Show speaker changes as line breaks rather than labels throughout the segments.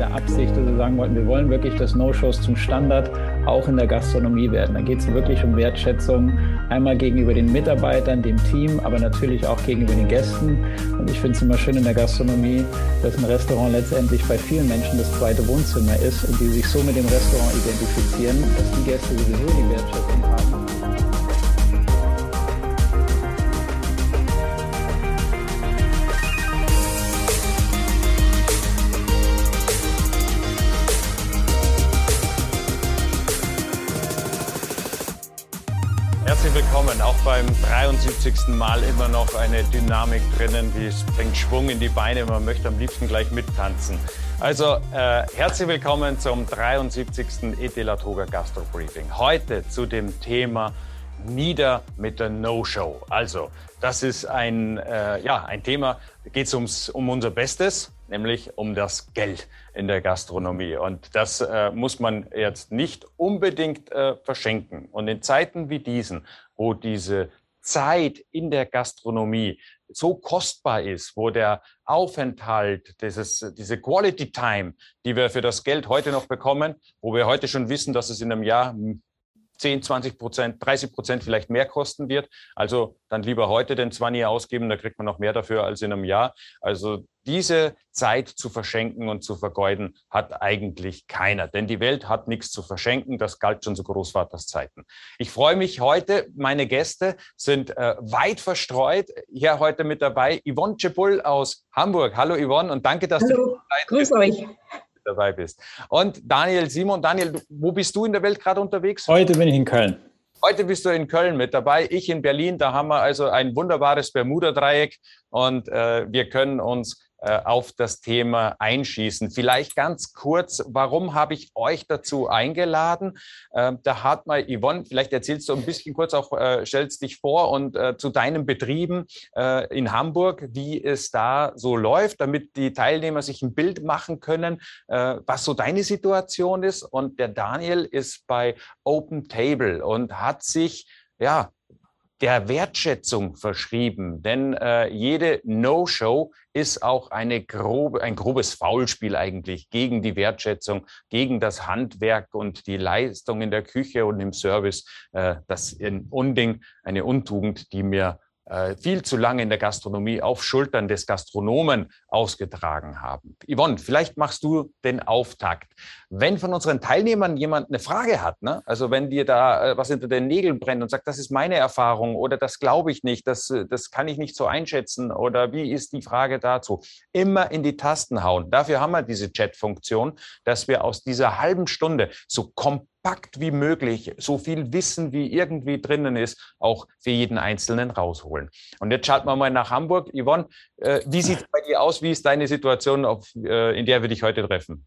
der Absicht, dass wir sagen wollten, wir wollen wirklich, dass No-Shows zum Standard auch in der Gastronomie werden. Da geht es wirklich um Wertschätzung, einmal gegenüber den Mitarbeitern, dem Team, aber natürlich auch gegenüber den Gästen. Und ich finde es immer schön in der Gastronomie, dass ein Restaurant letztendlich bei vielen Menschen das zweite Wohnzimmer ist und die sich so mit dem Restaurant identifizieren, dass die Gäste sowieso die Wertschätzung haben.
Auch beim 73. Mal immer noch eine Dynamik drinnen, die bringt Schwung in die Beine. Man möchte am liebsten gleich mittanzen. Also äh, herzlich willkommen zum 73. Etela Toga Gastro Briefing. Heute zu dem Thema Nieder mit der No-Show. Also das ist ein, äh, ja, ein Thema, da geht es um unser Bestes, nämlich um das Geld in der Gastronomie. Und das äh, muss man jetzt nicht unbedingt äh, verschenken. Und in Zeiten wie diesen, wo diese Zeit in der Gastronomie so kostbar ist, wo der Aufenthalt, dieses, diese Quality Time, die wir für das Geld heute noch bekommen, wo wir heute schon wissen, dass es in einem Jahr 10, 20 Prozent, 30 Prozent vielleicht mehr kosten wird. Also dann lieber heute den 20 ausgeben, da kriegt man noch mehr dafür als in einem Jahr. Also diese Zeit zu verschenken und zu vergeuden hat eigentlich keiner. Denn die Welt hat nichts zu verschenken. Das galt schon zu Großvaters Zeiten. Ich freue mich heute. Meine Gäste sind äh, weit verstreut. Hier heute mit dabei Yvonne Czepul aus Hamburg. Hallo Yvonne und danke, dass
Hallo, du grüß euch
dabei bist. Und Daniel Simon, Daniel, wo bist du in der Welt gerade unterwegs?
Heute bin ich in Köln.
Heute bist du in Köln mit dabei, ich in Berlin. Da haben wir also ein wunderbares Bermuda-Dreieck und äh, wir können uns auf das Thema einschießen. Vielleicht ganz kurz, warum habe ich euch dazu eingeladen? Ähm, da hat mal Yvonne, vielleicht erzählst du ein bisschen kurz auch, äh, stellst dich vor und äh, zu deinen Betrieben in Hamburg, wie es da so läuft, damit die Teilnehmer sich ein Bild machen können, was so deine Situation ist. Und der Daniel ist bei Open Table und hat sich ja der Wertschätzung verschrieben, denn äh, jede No-Show ist auch eine grobe, ein grobes Faulspiel eigentlich gegen die Wertschätzung, gegen das Handwerk und die Leistung in der Küche und im Service. Äh, das ist ein Unding, eine Untugend, die mir viel zu lange in der Gastronomie auf Schultern des Gastronomen ausgetragen haben. Yvonne, vielleicht machst du den Auftakt. Wenn von unseren Teilnehmern jemand eine Frage hat, ne? also wenn dir da äh, was hinter den Nägeln brennt und sagt, das ist meine Erfahrung oder das glaube ich nicht, das, äh, das kann ich nicht so einschätzen oder wie ist die Frage dazu, immer in die Tasten hauen. Dafür haben wir diese Chat-Funktion, dass wir aus dieser halben Stunde so komplett kompakt wie möglich, so viel Wissen wie irgendwie drinnen ist, auch für jeden Einzelnen rausholen. Und jetzt schaut man mal nach Hamburg. Yvonne, äh, wie sieht es bei dir aus? Wie ist deine Situation, auf, äh, in der wir dich heute treffen?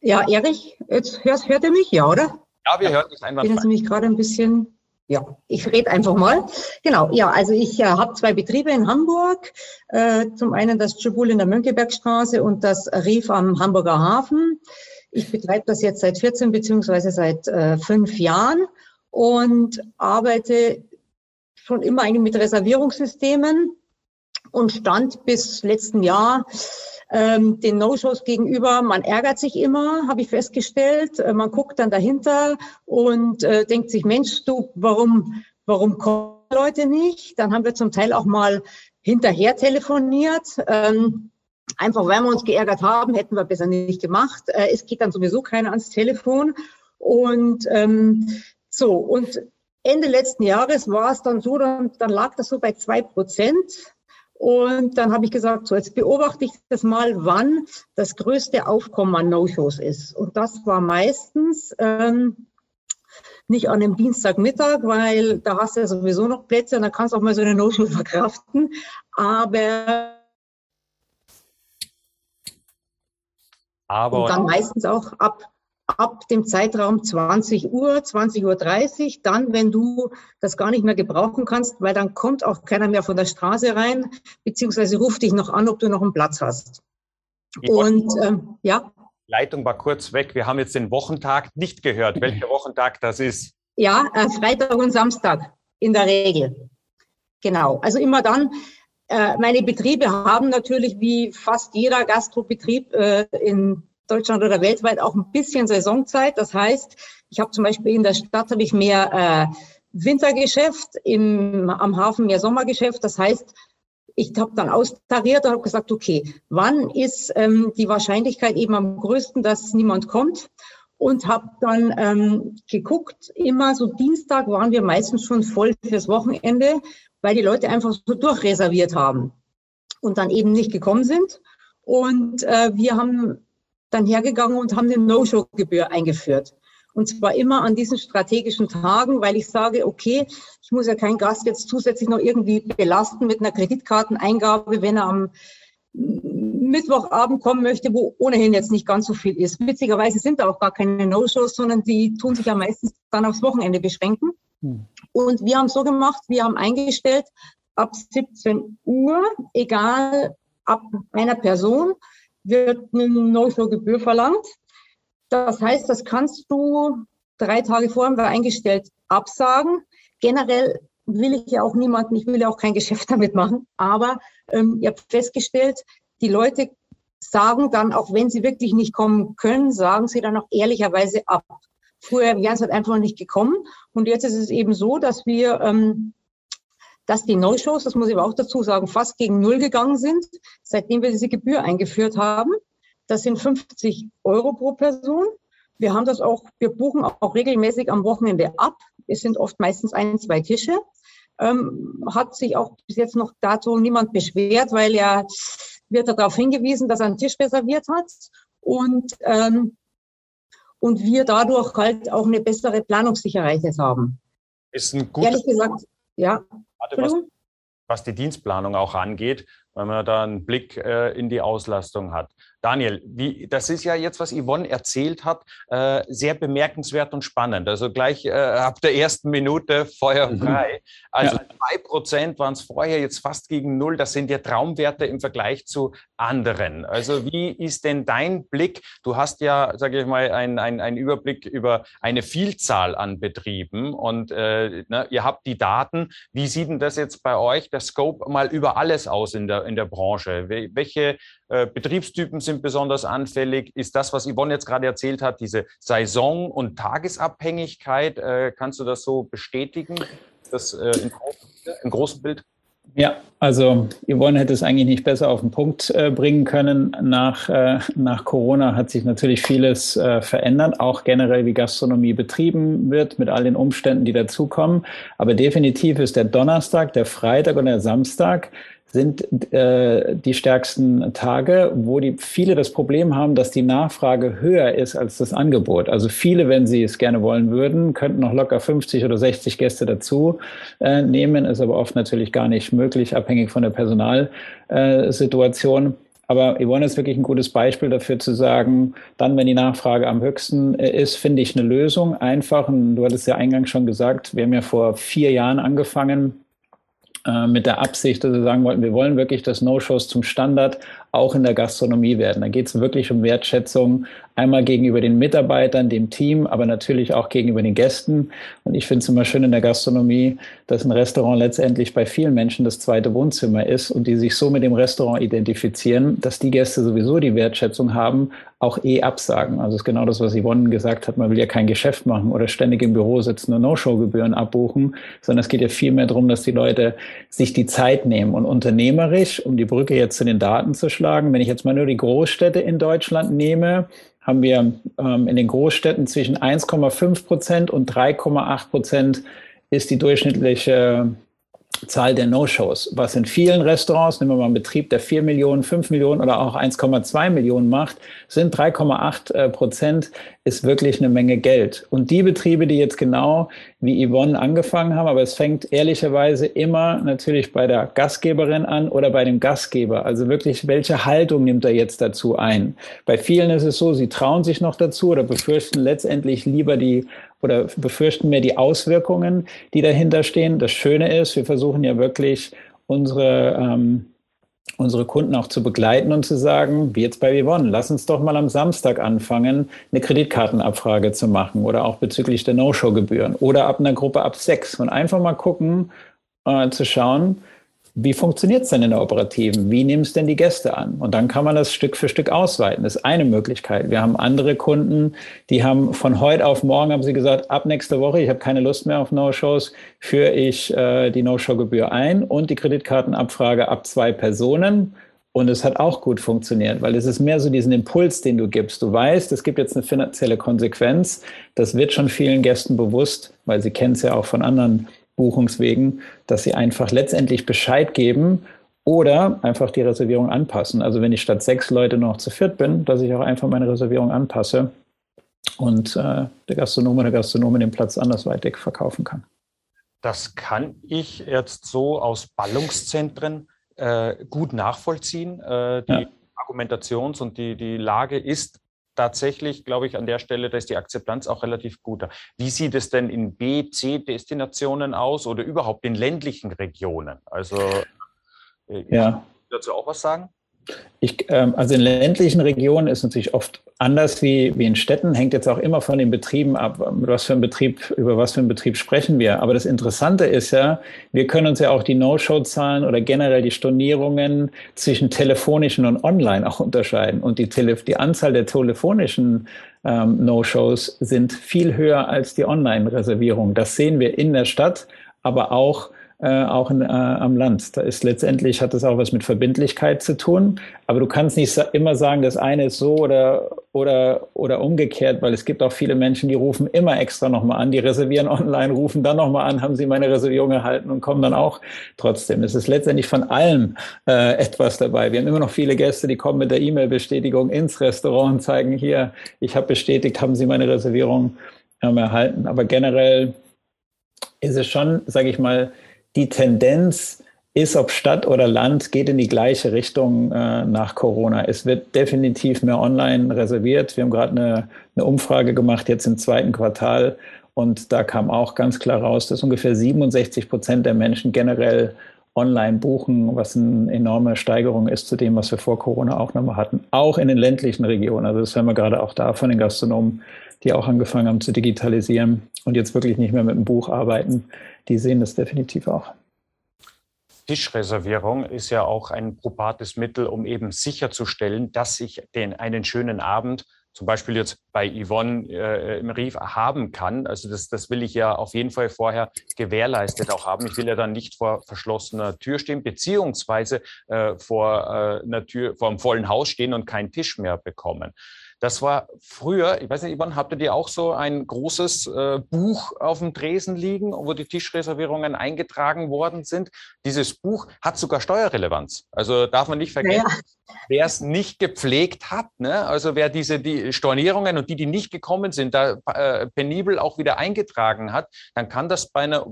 Ja, Erich, jetzt hörst, hört ihr mich, ja, oder?
Ja, wir hören dich
einfach. Ich bin mich gerade ein bisschen ja, ich rede einfach mal. Genau, ja, also ich äh, habe zwei Betriebe in Hamburg. Äh, zum einen das Chibul in der Mönckebergstraße und das Rief am Hamburger Hafen. Ich betreibe das jetzt seit 14 beziehungsweise seit äh, fünf Jahren und arbeite schon immer eigentlich mit Reservierungssystemen und stand bis letzten Jahr ähm, den No-Shows gegenüber. Man ärgert sich immer, habe ich festgestellt. Äh, man guckt dann dahinter und äh, denkt sich, Mensch, du, warum, warum kommen Leute nicht? Dann haben wir zum Teil auch mal hinterher telefoniert. Ähm, Einfach weil wir uns geärgert haben, hätten wir besser nicht gemacht. Äh, es geht dann sowieso keiner ans Telefon. Und ähm, so, und Ende letzten Jahres war es dann so, dann, dann lag das so bei zwei Prozent. Und dann habe ich gesagt, so jetzt beobachte ich das mal, wann das größte Aufkommen an No-Shows ist. Und das war meistens ähm, nicht an einem Dienstagmittag, weil da hast du ja sowieso noch Plätze und dann kannst du auch mal so eine No-Show verkraften. Aber Aber und dann meistens auch ab, ab dem Zeitraum 20 Uhr, 20 Uhr 30, dann, wenn du das gar nicht mehr gebrauchen kannst, weil dann kommt auch keiner mehr von der Straße rein, beziehungsweise ruft dich noch an, ob du noch einen Platz hast.
und ähm, ja. Leitung war kurz weg. Wir haben jetzt den Wochentag nicht gehört, welcher Wochentag das ist.
Ja, äh, Freitag und Samstag in der Regel. Genau. Also immer dann, meine Betriebe haben natürlich wie fast jeder Gastrobetrieb äh, in Deutschland oder weltweit auch ein bisschen Saisonzeit. Das heißt, ich habe zum Beispiel in der Stadt habe ich mehr äh, Wintergeschäft, im, am Hafen mehr Sommergeschäft. Das heißt, ich habe dann austariert und habe gesagt, okay, wann ist ähm, die Wahrscheinlichkeit eben am größten, dass niemand kommt? Und habe dann ähm, geguckt, immer so Dienstag waren wir meistens schon voll fürs Wochenende, weil die Leute einfach so durchreserviert haben und dann eben nicht gekommen sind. Und äh, wir haben dann hergegangen und haben eine No-Show-Gebühr eingeführt. Und zwar immer an diesen strategischen Tagen, weil ich sage, okay, ich muss ja keinen Gast jetzt zusätzlich noch irgendwie belasten mit einer Kreditkarteneingabe, wenn er am Mittwochabend kommen möchte, wo ohnehin jetzt nicht ganz so viel ist. Witzigerweise sind da auch gar keine No-Shows, sondern die tun sich ja meistens dann aufs Wochenende beschränken. Hm. Und wir haben so gemacht, wir haben eingestellt, ab 17 Uhr, egal ab einer Person, wird eine No-Show-Gebühr verlangt. Das heißt, das kannst du drei Tage vorher eingestellt absagen. Generell will ich ja auch niemanden, ich will ja auch kein Geschäft damit machen, aber ähm, ich habe festgestellt, die Leute sagen dann, auch wenn sie wirklich nicht kommen können, sagen sie dann auch ehrlicherweise ab. Früher wären sie halt einfach nicht gekommen und jetzt ist es eben so, dass wir, ähm, dass die No-Shows, das muss ich aber auch dazu sagen, fast gegen Null gegangen sind, seitdem wir diese Gebühr eingeführt haben. Das sind 50 Euro pro Person. Wir haben das auch, wir buchen auch regelmäßig am Wochenende ab. Es sind oft meistens ein, zwei Tische. Ähm, hat sich auch bis jetzt noch dazu niemand beschwert, weil er wird darauf hingewiesen, dass er einen Tisch reserviert hat und, ähm, und wir dadurch halt auch eine bessere Planungssicherheit jetzt haben.
Ist ein guter
Ehrlich gesagt, ja.
Warte, was, was die Dienstplanung auch angeht, wenn man da einen Blick äh, in die Auslastung hat. Daniel, wie, das ist ja jetzt, was Yvonne erzählt hat, äh, sehr bemerkenswert und spannend. Also gleich äh, ab der ersten Minute feuerfrei. Mhm. Also zwei ja. Prozent waren es vorher, jetzt fast gegen null. Das sind ja Traumwerte im Vergleich zu anderen. Also wie ist denn dein Blick? Du hast ja, sage ich mal, einen ein Überblick über eine Vielzahl an Betrieben und äh, ne, ihr habt die Daten. Wie sieht denn das jetzt bei euch, der Scope, mal über alles aus in der, in der Branche? Welche äh, Betriebstypen sind besonders anfällig? Ist das, was Yvonne jetzt gerade erzählt hat, diese Saison- und Tagesabhängigkeit, äh, kannst du das so bestätigen, das äh, im, im großen Bild?
Ja, also Yvonne hätte es eigentlich nicht besser auf den Punkt äh, bringen können. Nach, äh, nach Corona hat sich natürlich vieles äh, verändert, auch generell wie Gastronomie betrieben wird, mit all den Umständen, die dazukommen. Aber definitiv ist der Donnerstag, der Freitag und der Samstag sind äh, die stärksten Tage, wo die viele das Problem haben, dass die Nachfrage höher ist als das Angebot. Also viele, wenn sie es gerne wollen würden, könnten noch locker 50 oder 60 Gäste dazu äh, nehmen, ist aber oft natürlich gar nicht möglich, abhängig von der Personalsituation. Äh, aber Yvonne ist wirklich ein gutes Beispiel dafür zu sagen, dann, wenn die Nachfrage am höchsten äh, ist, finde ich eine Lösung. Einfach, und du hattest ja eingangs schon gesagt, wir haben ja vor vier Jahren angefangen, mit der Absicht, dass wir sagen wollten, wir wollen wirklich, dass No-Shows zum Standard auch in der Gastronomie werden. Da geht es wirklich um Wertschätzung, einmal gegenüber den Mitarbeitern, dem Team, aber natürlich auch gegenüber den Gästen. Und ich finde es immer schön in der Gastronomie, dass ein Restaurant letztendlich bei vielen Menschen das zweite Wohnzimmer ist und die sich so mit dem Restaurant identifizieren, dass die Gäste sowieso die Wertschätzung haben, auch eh absagen. Also ist genau das, was Yvonne gesagt hat. Man will ja kein Geschäft machen oder ständig im Büro sitzen und No-Show-Gebühren abbuchen, sondern es geht ja viel mehr darum, dass die Leute sich die Zeit nehmen und unternehmerisch, um die Brücke jetzt zu den Daten zu schlagen, aufschlagen. Wenn ich jetzt mal nur die Großstädte in Deutschland nehme, haben wir ähm, in den Großstädten zwischen 1,5 Prozent und 3,8 Prozent ist die durchschnittliche Zahl der No-Shows, was in vielen Restaurants, nehmen wir mal einen Betrieb, der 4 Millionen, 5 Millionen oder auch 1,2 Millionen macht, sind 3,8 äh, Prozent, ist wirklich eine Menge Geld. Und die Betriebe, die jetzt genau wie Yvonne angefangen haben, aber es fängt ehrlicherweise immer natürlich bei der Gastgeberin an oder bei dem Gastgeber. Also wirklich, welche Haltung nimmt er jetzt dazu ein? Bei vielen ist es so, sie trauen sich noch dazu oder befürchten letztendlich lieber die oder befürchten mehr die Auswirkungen, die dahinter stehen. Das Schöne ist, wir versuchen ja wirklich unsere, ähm, unsere Kunden auch zu begleiten und zu sagen, wie jetzt bei Vivon, lass uns doch mal am Samstag anfangen, eine Kreditkartenabfrage zu machen oder auch bezüglich der No-Show-Gebühren oder ab einer Gruppe ab sechs und einfach mal gucken, äh, zu schauen, wie funktioniert es denn in der Operativen? Wie es denn die Gäste an? Und dann kann man das Stück für Stück ausweiten. Das ist eine Möglichkeit. Wir haben andere Kunden, die haben von heute auf morgen haben sie gesagt, ab nächste Woche, ich habe keine Lust mehr auf No-Shows, führe ich äh, die No-Show-Gebühr ein und die Kreditkartenabfrage ab zwei Personen. Und es hat auch gut funktioniert, weil es ist mehr so diesen Impuls, den du gibst. Du weißt, es gibt jetzt eine finanzielle Konsequenz. Das wird schon vielen Gästen bewusst, weil sie kennen es ja auch von anderen Buchungswegen, dass sie einfach letztendlich Bescheid geben oder einfach die Reservierung anpassen. Also wenn ich statt sechs Leute noch zu viert bin, dass ich auch einfach meine Reservierung anpasse und äh, der Gastronom oder Gastronomin den Platz andersweitig verkaufen kann.
Das kann ich jetzt so aus Ballungszentren äh, gut nachvollziehen. Äh, die ja. Argumentations- und die, die Lage ist tatsächlich, glaube ich, an der Stelle, da ist die Akzeptanz auch relativ gut. Wie sieht es denn in B, C-Destinationen aus oder überhaupt in ländlichen Regionen? Also, äh, ja. dazu auch was sagen?
Ich, ähm, also in ländlichen Regionen ist natürlich oft anders wie, wie in Städten, hängt jetzt auch immer von den Betrieben ab, was für ein Betrieb, über was für einen Betrieb sprechen wir. Aber das Interessante ist ja, wir können uns ja auch die No-Show-Zahlen oder generell die Stornierungen zwischen telefonischen und online auch unterscheiden. Und die, Tele die Anzahl der telefonischen ähm, No-Shows sind viel höher als die Online-Reservierungen. Das sehen wir in der Stadt, aber auch äh, auch in, äh, am Land. Da ist letztendlich hat das auch was mit Verbindlichkeit zu tun. Aber du kannst nicht immer sagen, das eine ist so oder oder oder umgekehrt, weil es gibt auch viele Menschen, die rufen immer extra nochmal an, die reservieren online, rufen dann nochmal an, haben sie meine Reservierung erhalten und kommen dann auch trotzdem. Es ist letztendlich von allem äh, etwas dabei. Wir haben immer noch viele Gäste, die kommen mit der E-Mail-Bestätigung ins Restaurant und zeigen hier, ich habe bestätigt, haben sie meine Reservierung ähm, erhalten. Aber generell ist es schon, sage ich mal, die Tendenz ist, ob Stadt oder Land, geht in die gleiche Richtung äh, nach Corona. Es wird definitiv mehr online reserviert. Wir haben gerade eine, eine Umfrage gemacht, jetzt im zweiten Quartal. Und da kam auch ganz klar raus, dass ungefähr 67 Prozent der Menschen generell online buchen, was eine enorme Steigerung ist zu dem, was wir vor Corona auch nochmal hatten. Auch in den ländlichen Regionen. Also das hören wir gerade auch da von den Gastronomen, die auch angefangen haben zu digitalisieren und jetzt wirklich nicht mehr mit dem Buch arbeiten die sehen das definitiv auch.
Tischreservierung ist ja auch ein probates Mittel, um eben sicherzustellen, dass ich den einen schönen Abend zum Beispiel jetzt bei Yvonne äh, im Rief haben kann. Also das, das will ich ja auf jeden Fall vorher gewährleistet auch haben. Ich will ja dann nicht vor verschlossener Tür stehen, beziehungsweise äh, vor äh, einer Tür, vor einem vollen Haus stehen und keinen Tisch mehr bekommen. Das war früher, ich weiß nicht, Ivan, habt ihr auch so ein großes äh, Buch auf dem Tresen liegen, wo die Tischreservierungen eingetragen worden sind? Dieses Buch hat sogar Steuerrelevanz. Also darf man nicht vergessen, ja. wer es nicht gepflegt hat, ne? also wer diese die Stornierungen und die, die nicht gekommen sind, da äh, penibel auch wieder eingetragen hat, dann kann das bei einer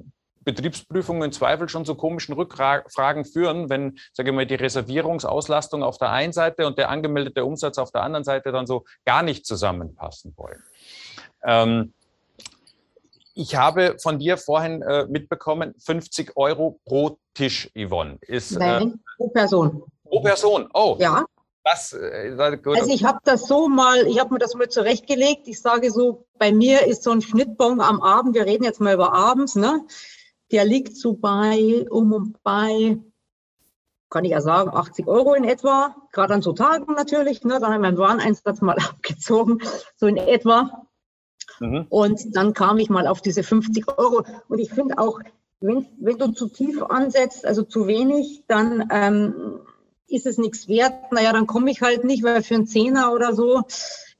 Betriebsprüfungen im Zweifel schon zu komischen Rückfragen führen, wenn, sage ich mal, die Reservierungsauslastung auf der einen Seite und der angemeldete Umsatz auf der anderen Seite dann so gar nicht zusammenpassen wollen. Ähm, ich habe von dir vorhin äh, mitbekommen, 50 Euro pro Tisch, Yvonne. Ist,
äh, Nein, äh, pro Person.
Pro Person, oh.
Ja. Das, äh, also ich habe das so mal, ich habe mir das mal zurechtgelegt. Ich sage so, bei mir ist so ein Schnittbon am Abend, wir reden jetzt mal über abends, ne? Der liegt so bei, um und bei, kann ich ja sagen, 80 Euro in etwa. Gerade an so Tagen natürlich. Ne? Dann haben wir einen Wareneinsatz mal abgezogen, so in etwa. Mhm. Und dann kam ich mal auf diese 50 Euro. Und ich finde auch, wenn, wenn du zu tief ansetzt, also zu wenig, dann ähm, ist es nichts wert. Naja, dann komme ich halt nicht, weil für einen Zehner oder so,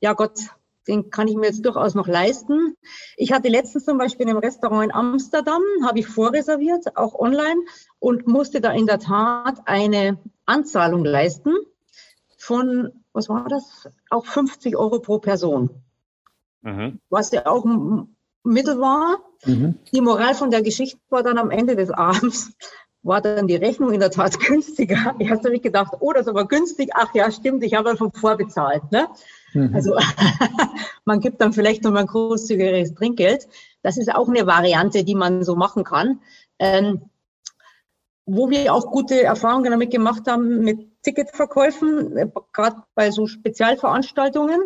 ja Gott, den kann ich mir jetzt durchaus noch leisten. Ich hatte letztens zum Beispiel im Restaurant in Amsterdam, habe ich vorreserviert, auch online, und musste da in der Tat eine Anzahlung leisten von, was war das? Auch 50 Euro pro Person. Mhm. Was ja auch ein Mittel war. Mhm. Die Moral von der Geschichte war dann am Ende des Abends, war dann die Rechnung in der Tat günstiger. Ich habe gedacht, oh, das ist aber günstig. Ach ja, stimmt, ich habe ja schon vorbezahlt. Ne? Mhm. Also man gibt dann vielleicht noch mal ein großzügigeres Trinkgeld. Das ist auch eine Variante, die man so machen kann. Ähm, wo wir auch gute Erfahrungen damit gemacht haben mit Ticketverkäufen, äh, gerade bei so Spezialveranstaltungen,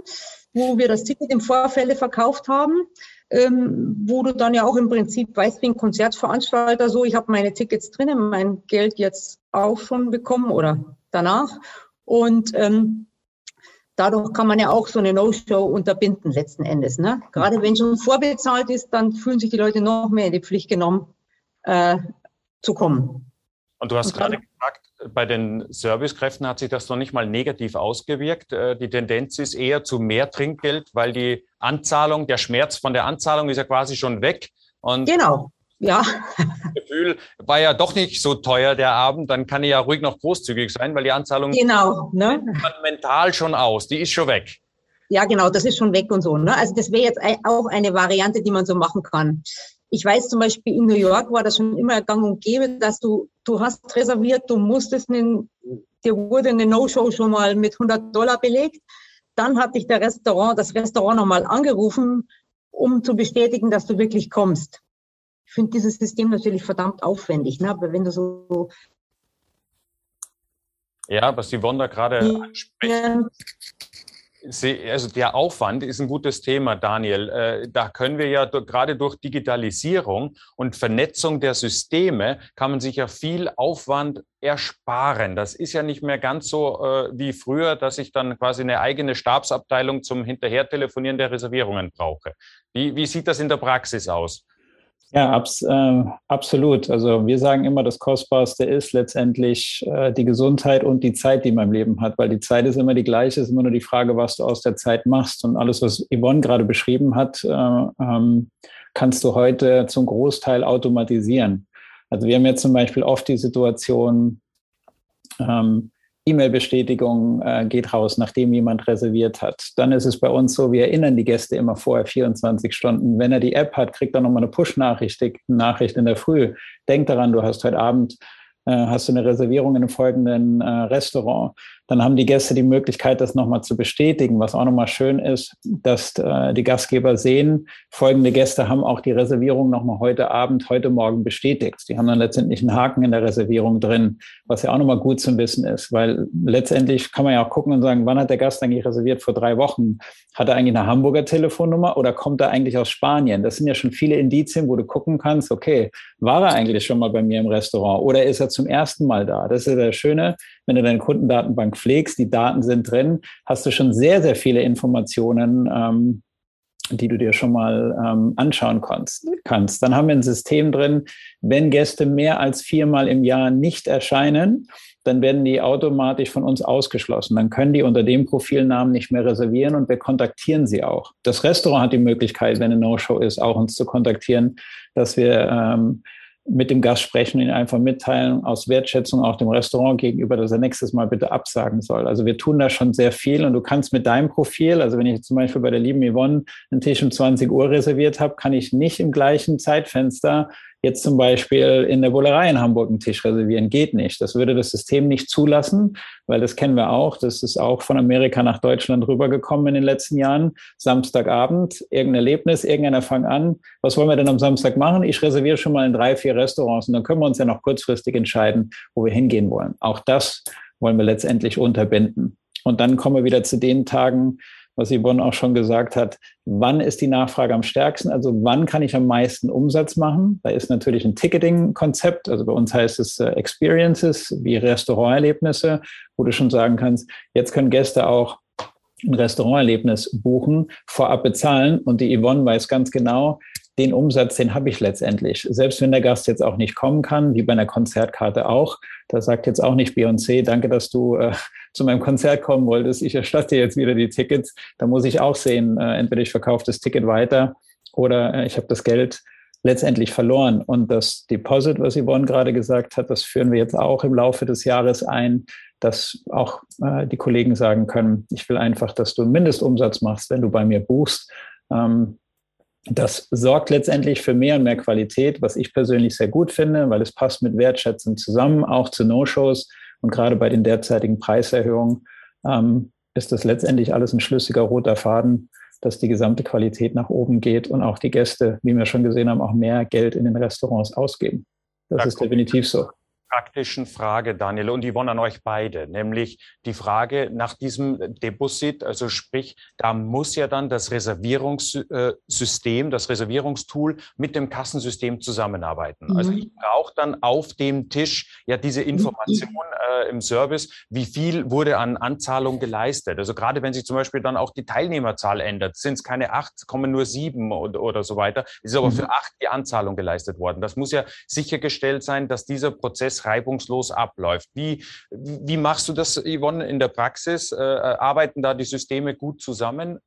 wo wir das Ticket im Vorfeld verkauft haben. ähm, wo du dann ja auch im Prinzip weißt, wie ein Konzertveranstalter so, ich habe meine Tickets drinnen, mein Geld jetzt auch schon bekommen oder danach. Und ähm, dadurch kann man ja auch so eine No-Show unterbinden letzten Endes. Ne? Gerade wenn schon vorbezahlt ist, dann fühlen sich die Leute noch mehr in die Pflicht genommen, äh, zu kommen.
Und du hast gerade gesagt, bei den Servicekräften hat sich das noch nicht mal negativ ausgewirkt. Äh, die Tendenz ist eher zu mehr Trinkgeld, weil die Anzahlung, der Schmerz von der Anzahlung ist ja quasi schon weg.
Und genau. Ja.
Das Gefühl war ja doch nicht so teuer der Abend, dann kann ich ja ruhig noch großzügig sein, weil die Anzahlung
genau, ne?
mental schon aus, die ist schon weg.
Ja, genau, das ist schon weg und so. Ne? Also das wäre jetzt auch eine Variante, die man so machen kann. Ich weiß zum Beispiel in New York war das schon immer gang und gäbe, dass du, du hast reserviert, du musstest, einen, dir wurde eine No-Show schon mal mit 100 Dollar belegt. Dann hat dich der Restaurant, das Restaurant nochmal angerufen, um zu bestätigen, dass du wirklich kommst. Ich finde dieses System natürlich verdammt aufwendig, ne? aber wenn du so.
Ja, was die Wanda gerade anspricht. Also der Aufwand ist ein gutes Thema, Daniel. Äh, da können wir ja gerade durch Digitalisierung und Vernetzung der Systeme kann man sich ja viel Aufwand ersparen. Das ist ja nicht mehr ganz so äh, wie früher, dass ich dann quasi eine eigene Stabsabteilung zum Hinterhertelefonieren der Reservierungen brauche. Wie, wie sieht das in der Praxis aus?
Ja, abs, äh, absolut. Also wir sagen immer, das Kostbarste ist letztendlich äh, die Gesundheit und die Zeit, die man im Leben hat, weil die Zeit ist immer die gleiche, ist immer nur die Frage, was du aus der Zeit machst. Und alles, was Yvonne gerade beschrieben hat, äh, ähm, kannst du heute zum Großteil automatisieren. Also wir haben jetzt zum Beispiel oft die Situation, ähm, E-Mail-Bestätigung äh, geht raus, nachdem jemand reserviert hat. Dann ist es bei uns so, wir erinnern die Gäste immer vorher 24 Stunden. Wenn er die App hat, kriegt er nochmal eine Push-Nachricht Nachricht in der Früh. Denk daran, du hast heute Abend äh, hast du eine Reservierung in einem folgenden äh, Restaurant dann haben die Gäste die Möglichkeit, das nochmal zu bestätigen. Was auch nochmal schön ist, dass äh, die Gastgeber sehen, folgende Gäste haben auch die Reservierung nochmal heute Abend, heute Morgen bestätigt. Die haben dann letztendlich einen Haken in der Reservierung drin, was ja auch nochmal gut zu wissen ist, weil letztendlich kann man ja auch gucken und sagen, wann hat der Gast eigentlich reserviert? Vor drei Wochen. Hat er eigentlich eine Hamburger Telefonnummer oder kommt er eigentlich aus Spanien? Das sind ja schon viele Indizien, wo du gucken kannst, okay, war er eigentlich schon mal bei mir im Restaurant oder ist er zum ersten Mal da? Das ist ja das Schöne wenn du deine Kundendatenbank pflegst, die Daten sind drin, hast du schon sehr, sehr viele Informationen, ähm, die du dir schon mal ähm, anschauen kannst, kannst. Dann haben wir ein System drin, wenn Gäste mehr als viermal im Jahr nicht erscheinen, dann werden die automatisch von uns ausgeschlossen. Dann können die unter dem Profilnamen nicht mehr reservieren und wir kontaktieren sie auch. Das Restaurant hat die Möglichkeit, wenn eine No-Show ist, auch uns zu kontaktieren, dass wir ähm, mit dem Gast sprechen, ihn einfach mitteilen, aus Wertschätzung auch dem Restaurant gegenüber, dass er nächstes Mal bitte absagen soll. Also wir tun da schon sehr viel und du kannst mit deinem Profil, also wenn ich zum Beispiel bei der lieben Yvonne einen Tisch um 20 Uhr reserviert habe, kann ich nicht im gleichen Zeitfenster jetzt zum Beispiel in der Bullerei in Hamburg einen Tisch reservieren. Geht nicht. Das würde das System nicht zulassen, weil das kennen wir auch. Das ist auch von Amerika nach Deutschland rübergekommen in den letzten Jahren. Samstagabend, irgendein Erlebnis, irgendeiner fang an. Was wollen wir denn am Samstag machen? Ich reserviere schon mal in drei, vier Restaurants und dann können wir uns ja noch kurzfristig entscheiden, wo wir hingehen wollen. Auch das wollen wir letztendlich unterbinden. Und dann kommen wir wieder zu den Tagen, was Yvonne auch schon gesagt hat, wann ist die Nachfrage am stärksten? Also wann kann ich am meisten Umsatz machen? Da ist natürlich ein Ticketing-Konzept, also bei uns heißt es äh, Experiences wie Restauranterlebnisse, wo du schon sagen kannst, jetzt können Gäste auch ein Restauranterlebnis buchen, vorab bezahlen und die Yvonne weiß ganz genau, den Umsatz, den habe ich letztendlich. Selbst wenn der Gast jetzt auch nicht kommen kann, wie bei einer Konzertkarte auch, da sagt jetzt auch nicht Beyoncé, danke, dass du äh, zu meinem Konzert kommen wolltest, ich erstatte jetzt wieder die Tickets. Da muss ich auch sehen, äh, entweder ich verkaufe das Ticket weiter oder äh, ich habe das Geld letztendlich verloren. Und das Deposit, was Yvonne gerade gesagt hat, das führen wir jetzt auch im Laufe des Jahres ein, dass auch äh, die Kollegen sagen können, ich will einfach, dass du einen Mindestumsatz machst, wenn du bei mir buchst. Ähm, das sorgt letztendlich für mehr und mehr Qualität, was ich persönlich sehr gut finde, weil es passt mit Wertschätzung zusammen, auch zu No-Shows. Und gerade bei den derzeitigen Preiserhöhungen ähm, ist das letztendlich alles ein schlüssiger roter Faden, dass die gesamte Qualität nach oben geht und auch die Gäste, wie wir schon gesehen haben, auch mehr Geld in den Restaurants ausgeben. Das da ist definitiv so.
Praktischen Frage, Daniel, und Yvonne an euch beide, nämlich die Frage nach diesem Deposit, also sprich, da muss ja dann das Reservierungssystem, das Reservierungstool mit dem Kassensystem zusammenarbeiten. Mhm. Also ich brauche dann auf dem Tisch ja diese Information äh, im Service, wie viel wurde an Anzahlung geleistet. Also gerade wenn sich zum Beispiel dann auch die Teilnehmerzahl ändert, sind es keine acht, kommen nur sieben oder, oder so weiter, ist aber mhm. für acht die Anzahlung geleistet worden. Das muss ja sichergestellt sein, dass dieser Prozess reibungslos abläuft. Wie, wie machst du das, Yvonne, in der Praxis? Äh, arbeiten da die Systeme gut zusammen?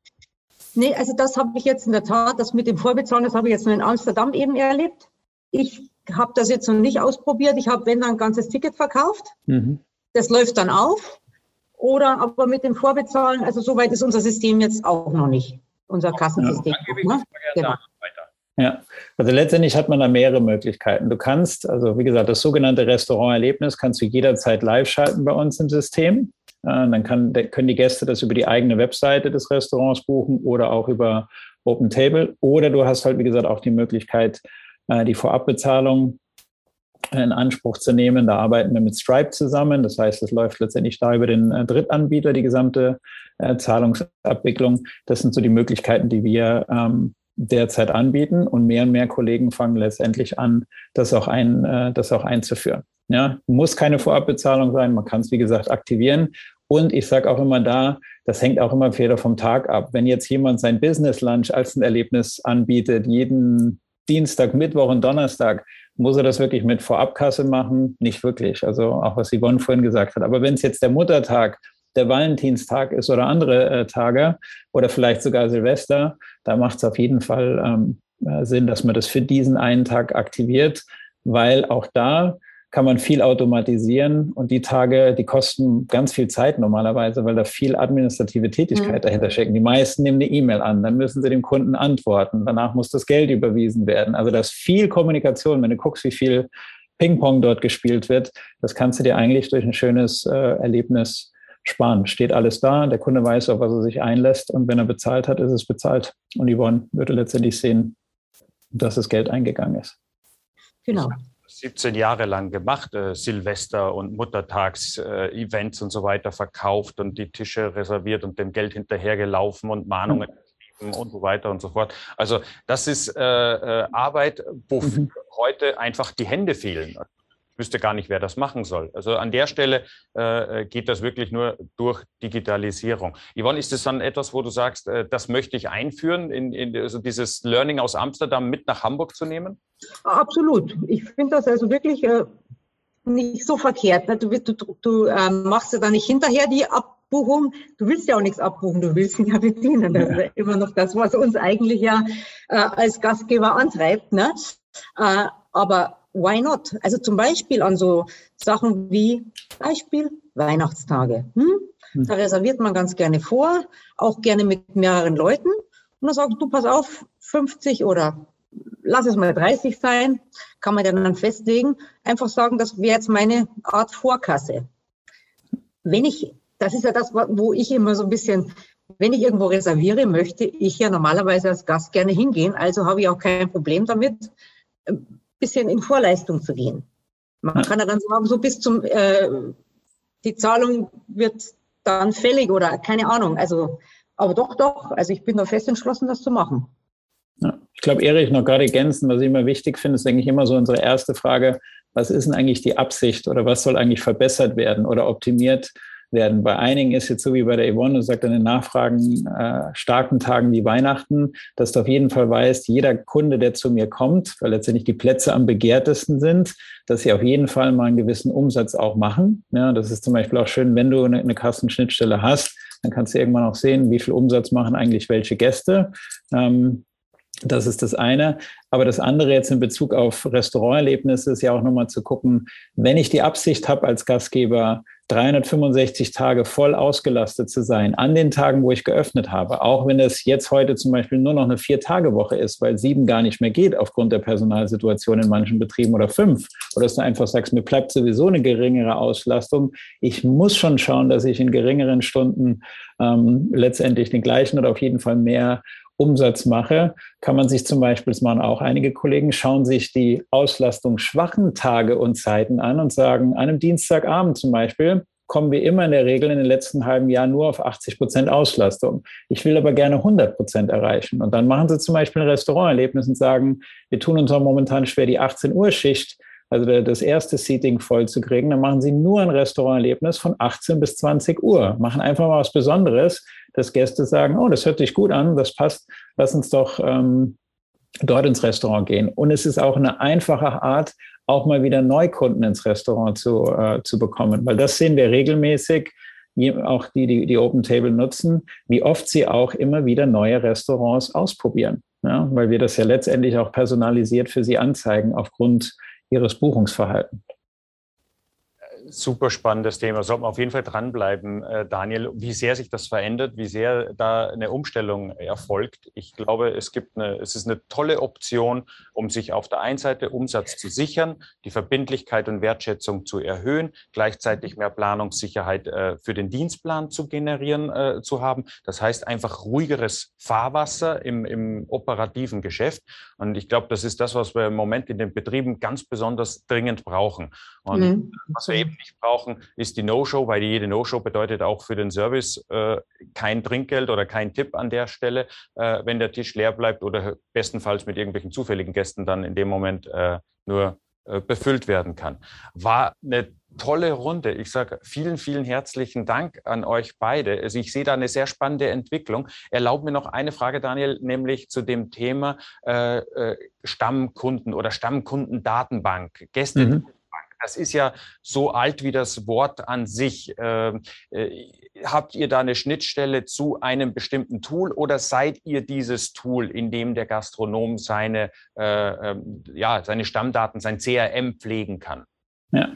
Nee, also das habe ich jetzt in der Tat, das mit dem Vorbezahlen, das habe ich jetzt nur in Amsterdam eben erlebt. Ich habe das jetzt noch nicht ausprobiert. Ich habe, wenn dann ein ganzes Ticket verkauft. Mhm. Das läuft dann auf. Oder aber mit dem Vorbezahlen, also soweit ist unser System jetzt auch noch nicht, unser Kassensystem. Ja, ne? genau.
Ja, also letztendlich hat man da mehrere Möglichkeiten. Du kannst, also wie gesagt, das sogenannte Restauranterlebnis kannst du jederzeit live schalten bei uns im System. Dann kann, können die Gäste das über die eigene Webseite des Restaurants buchen oder auch über Open Table. Oder du hast halt, wie gesagt, auch die Möglichkeit, äh, die Vorabbezahlung in Anspruch zu nehmen. Da arbeiten wir mit Stripe zusammen. Das heißt, es läuft letztendlich da über den äh, Drittanbieter, die gesamte äh, Zahlungsabwicklung. Das sind so die Möglichkeiten, die wir ähm, derzeit anbieten und mehr und mehr Kollegen fangen letztendlich an, das auch, ein, äh, das auch einzuführen. Ja, muss keine Vorabbezahlung sein, man kann es wie gesagt aktivieren. Und ich sage auch immer da, das hängt auch immer wieder vom Tag ab. Wenn jetzt jemand sein Business Lunch als ein Erlebnis anbietet, jeden Dienstag, Mittwoch und Donnerstag, muss er das wirklich mit Vorabkasse machen? Nicht wirklich. Also auch was Yvonne vorhin gesagt hat. Aber wenn es jetzt der Muttertag der Valentinstag ist oder andere äh, Tage oder vielleicht sogar Silvester, da macht es auf jeden Fall ähm, äh, Sinn, dass man das für diesen einen Tag aktiviert, weil auch da kann man viel automatisieren und die Tage, die kosten ganz viel Zeit normalerweise, weil da viel administrative Tätigkeit mhm. dahinter stecken. Die meisten nehmen eine E-Mail an, dann müssen sie dem Kunden antworten, danach muss das Geld überwiesen werden. Also da ist viel Kommunikation. Wenn du guckst, wie viel Ping-Pong dort gespielt wird, das kannst du dir eigentlich durch ein schönes äh, Erlebnis sparen. Steht alles da, der Kunde weiß, auf was er sich einlässt und wenn er bezahlt hat, ist es bezahlt. Und Yvonne würde letztendlich sehen, dass das Geld eingegangen ist.
Genau. 17 Jahre lang gemacht, äh, Silvester und Muttertags-Events äh, und so weiter verkauft und die Tische reserviert und dem Geld hinterhergelaufen und Mahnungen mhm. und so weiter und so fort. Also das ist äh, äh Arbeit, wo mhm. heute einfach die Hände fehlen wüsste gar nicht, wer das machen soll. Also an der Stelle äh, geht das wirklich nur durch Digitalisierung. Yvonne, ist das dann etwas, wo du sagst, äh, das möchte ich einführen, in, in, also dieses Learning aus Amsterdam mit nach Hamburg zu nehmen?
Absolut. Ich finde das also wirklich äh, nicht so verkehrt. Ne? Du, du, du ähm, machst ja dann nicht hinterher die Abbuchung. Du willst ja auch nichts abbuchen, du willst ihn ja bedienen. Das ist ja immer noch das, was uns eigentlich ja äh, als Gastgeber antreibt. Ne? Äh, aber why not? Also zum Beispiel an so Sachen wie Beispiel Weihnachtstage. Hm? hm? Da reserviert man ganz gerne vor, auch gerne mit mehreren Leuten. Und dann sagst du, pass auf, 50 oder lass es mal 30 sein, kann man dann festlegen. Einfach sagen, das wäre jetzt meine Art Vorkasse. Wenn ich, das ist ja das, wo ich immer so ein bisschen, wenn ich irgendwo reserviere, möchte ich ja normalerweise als Gast gerne hingehen. Also habe ich auch kein Problem damit, bisschen in Vorleistung zu gehen. Man kann ja dann sagen, so bis zum, äh, die Zahlung wird dann fällig oder keine Ahnung. Also, aber doch, doch. Also ich bin da fest entschlossen, das zu machen.
Ja, ich glaube, Erich, noch gerade ergänzen, was ich immer wichtig finde, ist, denke ich, immer so unsere erste Frage, was ist denn eigentlich die Absicht oder was soll eigentlich verbessert werden oder optimiert werden. Bei einigen ist jetzt so wie bei der Yvonne, du sagt in den Nachfragen, äh, starken Tagen wie Weihnachten, dass du auf jeden Fall weißt, jeder Kunde, der zu mir kommt, weil letztendlich die Plätze am begehrtesten sind, dass sie auf jeden Fall mal einen gewissen Umsatz auch machen. Ja, das ist zum Beispiel auch schön, wenn du eine, eine Kassenschnittstelle hast, dann kannst du irgendwann auch sehen, wie viel Umsatz machen eigentlich welche Gäste. Ähm, das ist das eine. Aber das andere jetzt in Bezug auf Restauranterlebnisse ist ja auch nochmal zu gucken, wenn ich die Absicht habe als Gastgeber, 365 Tage voll ausgelastet zu sein, an den Tagen, wo ich geöffnet habe, auch wenn es jetzt heute zum Beispiel nur noch eine Vier-Tage-Woche ist, weil sieben gar nicht mehr geht aufgrund der Personalsituation in manchen Betrieben oder fünf, oder dass du einfach sagst, mir bleibt sowieso eine geringere Auslastung. Ich muss schon schauen, dass ich in geringeren Stunden ähm, letztendlich den gleichen oder auf jeden Fall mehr Umsatz mache, kann man sich zum Beispiel, das machen auch einige Kollegen, schauen sich die auslastungsschwachen Tage und Zeiten an und sagen, an einem Dienstagabend zum Beispiel, kommen wir immer in der Regel in den letzten halben Jahren nur auf 80 Prozent Auslastung. Ich will aber gerne 100 Prozent erreichen. Und dann machen sie zum Beispiel ein Restauranterlebnis und sagen, wir tun uns auch momentan schwer, die 18 Uhr Schicht, also das erste Seating voll zu kriegen. Dann machen sie nur ein Restauranterlebnis von 18 bis 20 Uhr. Machen einfach mal was Besonderes, dass Gäste sagen, oh, das hört sich gut an, das passt, lass uns doch ähm, dort ins Restaurant gehen. Und es ist auch eine einfache Art, auch mal wieder Neukunden ins Restaurant zu, äh, zu bekommen. Weil das sehen wir regelmäßig, auch die, die die Open Table nutzen, wie oft sie auch immer wieder neue Restaurants ausprobieren. Ja, weil wir das ja letztendlich auch personalisiert für sie anzeigen aufgrund ihres Buchungsverhaltens
super spannendes Thema. Sollte man auf jeden Fall dranbleiben, äh, Daniel, wie sehr sich das verändert, wie sehr da eine Umstellung erfolgt. Ich glaube, es gibt eine, es ist eine tolle Option, um sich auf der einen Seite Umsatz zu sichern, die Verbindlichkeit und Wertschätzung zu erhöhen, gleichzeitig mehr Planungssicherheit äh, für den Dienstplan zu generieren, äh, zu haben. Das heißt einfach ruhigeres Fahrwasser im, im operativen Geschäft. Und ich glaube, das ist das, was wir im Moment in den Betrieben ganz besonders dringend brauchen. Und mhm. was wir eben nicht brauchen, ist die No-Show, weil jede No-Show bedeutet auch für den Service äh, kein Trinkgeld oder kein Tipp an der Stelle, äh, wenn der Tisch leer bleibt oder bestenfalls mit irgendwelchen zufälligen Gästen dann in dem Moment äh, nur äh, befüllt werden kann. War eine tolle Runde. Ich sage vielen, vielen herzlichen Dank an euch beide. Also ich sehe da eine sehr spannende Entwicklung. Erlaubt mir noch eine Frage, Daniel, nämlich zu dem Thema äh, äh Stammkunden oder Stammkundendatenbank. Gäste, mhm das ist ja so alt wie das Wort an sich. Ähm, äh, habt ihr da eine Schnittstelle zu einem bestimmten Tool oder seid ihr dieses Tool, in dem der Gastronom seine, äh, ähm, ja, seine Stammdaten, sein CRM pflegen kann?
Ja.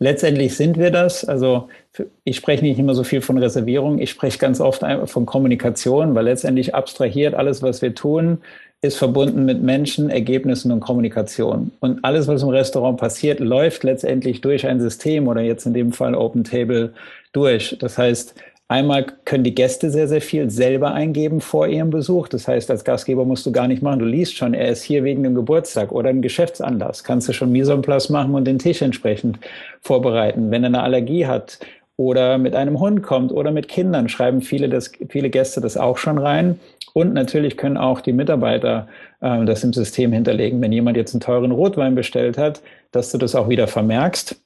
Letztendlich sind wir das. Also ich spreche nicht immer so viel von Reservierung, ich spreche ganz oft von Kommunikation, weil letztendlich abstrahiert alles, was wir tun, ist verbunden mit Menschen, Ergebnissen und Kommunikation. Und alles, was im Restaurant passiert, läuft letztendlich durch ein System oder jetzt in dem Fall Open Table durch. Das heißt, einmal können die Gäste sehr, sehr viel selber eingeben vor ihrem Besuch. Das heißt, als Gastgeber musst du gar nicht machen. Du liest schon, er ist hier wegen dem Geburtstag oder einem Geschäftsanlass. Kannst du schon Mise en place machen und den Tisch entsprechend vorbereiten. Wenn er eine Allergie hat oder mit einem Hund kommt oder mit Kindern, schreiben viele, das, viele Gäste das auch schon rein. Und natürlich können auch die Mitarbeiter äh, das im System hinterlegen. Wenn jemand jetzt einen teuren Rotwein bestellt hat, dass du das auch wieder vermerkst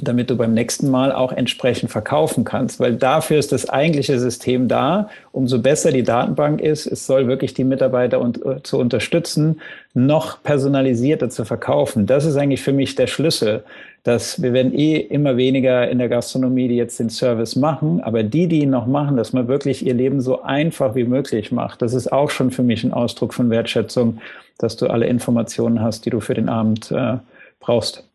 damit du beim nächsten Mal auch entsprechend verkaufen kannst, weil dafür ist das eigentliche System da. Umso besser die Datenbank ist, es soll wirklich die Mitarbeiter und, uh, zu unterstützen, noch personalisierter zu verkaufen. Das ist eigentlich für mich der Schlüssel, dass wir werden eh immer weniger in der Gastronomie, die jetzt den Service machen, aber die, die ihn noch machen, dass man wirklich ihr Leben so einfach wie möglich macht. Das ist auch schon für mich ein Ausdruck von Wertschätzung, dass du alle Informationen hast, die du für den Abend äh, brauchst.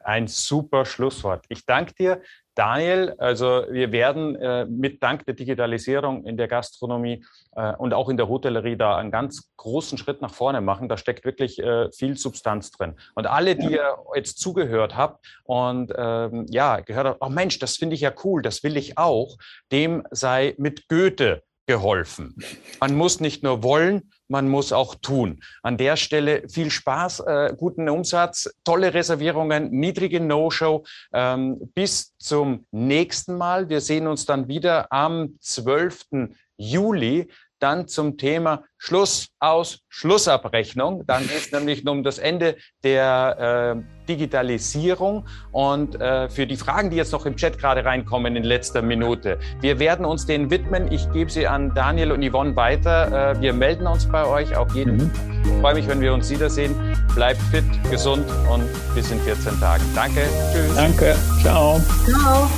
Ein super Schlusswort. Ich danke dir, Daniel. Also wir werden äh, mit Dank der Digitalisierung in der Gastronomie äh, und auch in der Hotellerie da einen ganz großen Schritt nach vorne machen. Da steckt wirklich äh, viel Substanz drin. Und alle, die ihr jetzt zugehört habt und ähm, ja gehört habt, oh Mensch, das finde ich ja cool, das will ich auch, dem sei mit Goethe geholfen. Man muss nicht nur wollen, man muss auch tun. An der Stelle viel Spaß, äh, guten Umsatz, tolle Reservierungen, niedrige No-Show. Ähm, bis zum nächsten Mal. Wir sehen uns dann wieder am 12. Juli dann zum Thema Schluss aus Schlussabrechnung. Dann geht es nämlich um das Ende der äh, Digitalisierung und äh, für die Fragen, die jetzt noch im Chat gerade reinkommen in letzter Minute. Wir werden uns denen widmen. Ich gebe sie an Daniel und Yvonne weiter. Äh, wir melden uns bei euch auf jeden mhm. Fall. Ich freue mich, wenn wir uns wiedersehen. Bleibt fit, gesund und bis in 14 Tagen. Danke.
Tschüss. Danke. Ciao. Ciao.